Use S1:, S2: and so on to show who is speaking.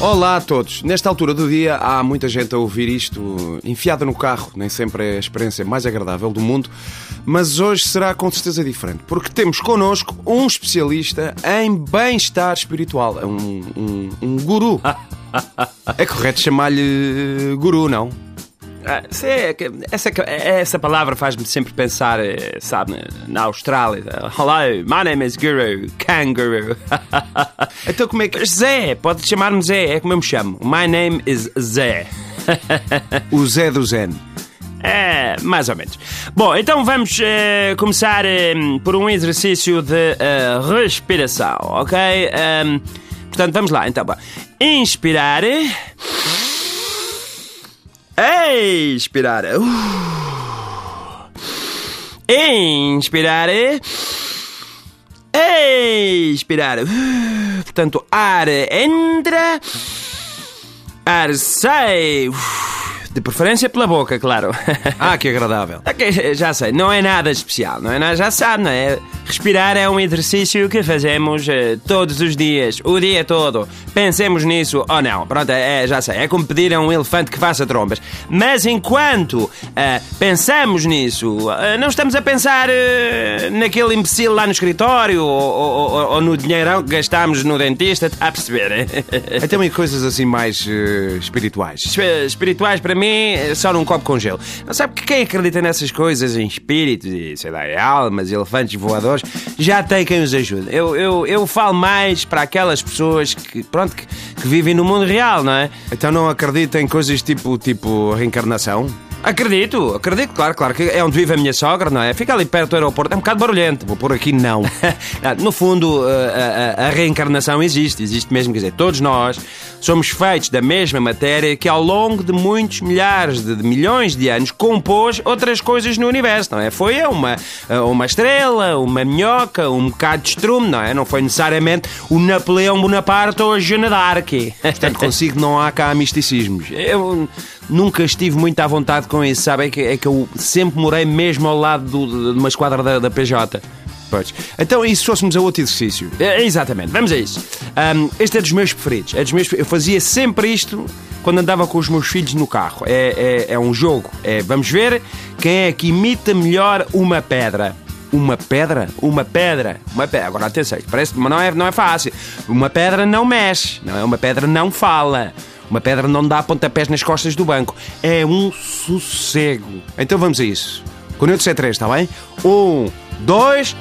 S1: Olá a todos. Nesta altura do dia há muita gente a ouvir isto enfiada no carro, nem sempre é a experiência mais agradável do mundo, mas hoje será com certeza diferente, porque temos connosco um especialista em bem-estar espiritual, um, um, um guru. É correto chamar-lhe guru, não?
S2: Ah, sei, essa, essa palavra faz-me sempre pensar, eh, sabe, na Austrália. Hello, my name is Guru, Kangaroo.
S1: Então como é que.
S2: Zé, pode chamar-me Zé, é como eu me chamo. My name is Zé.
S1: O Zé do Zen.
S2: É, mais ou menos. Bom, então vamos eh, começar eh, por um exercício de eh, respiração, ok? Ehm, portanto, vamos lá. Então, bom. inspirar. Expirar. Uh. Inspirar. Expirar. Uh. Portanto, ar entra, ar sai. Uh. De preferência pela boca, claro.
S1: Ah, que agradável.
S2: Ok, já sei, não é nada especial, não é nada, já sabe, não é? Respirar é um exercício que fazemos eh, todos os dias, o dia todo. Pensemos nisso ou não. Pronto, é, já sei, é como pedir a um elefante que faça trombas. Mas enquanto eh, pensamos nisso, eh, não estamos a pensar eh, naquele imbecil lá no escritório ou, ou- ou- ou no dinheirão que gastamos no dentista, está a perceber?
S1: Então e coisas assim mais eh, espirituais.
S2: Esp- espirituais para mim é só num copo com gelo. Não sabe que quem acredita nessas coisas, em espíritos e sei lá, em almas, elefantes voadores, já tem quem os ajude. Eu, eu, eu falo mais para aquelas pessoas que, pronto, que, que vivem no mundo real, não é?
S1: Então não acredita em coisas tipo, tipo reencarnação?
S2: Acredito, acredito, claro, claro, que é onde vive a minha sogra, não é? Fica ali perto do aeroporto, é um bocado barulhento.
S1: Vou pôr aqui não.
S2: Ah, No fundo, a, a- a reencarnação existe, existe mesmo, quer dizer, todos nós somos feitos da mesma matéria que ao longo de muitos milhares de, de milhões de anos compôs outras coisas no universo, não é? Foi uma, uma estrela, uma minhoca, um bocado de estrume, não é? Não foi necessariamente o Napoleão Bonaparte ou a Joana d'Arc.
S1: Portanto, consigo não há cá misticismos.
S2: Eu nunca estive muito à vontade com isso, sabe? É que, é que eu sempre morei mesmo ao lado do- de uma esquadra da, da PJ.
S1: Pois. Então, e se fôssemos a outro exercício?
S2: É, exatamente, vamos a isso. Ahm, este é dos meus preferidos. É dos meus, eu fazia sempre isto quando andava com os meus filhos no carro. É, é, é um jogo. É, vamos ver quem é que imita melhor uma pedra. Uma pedra? Uma pedra. Uma pedra. Agora atenção, parece, mas não é, não é fácil. Uma pedra não mexe, não é? Uma pedra não fala. Uma pedra não dá pontapés nas costas do banco. É um sossego.
S1: Então vamos a isso. Quando eu disser três, está bem? Um, dois.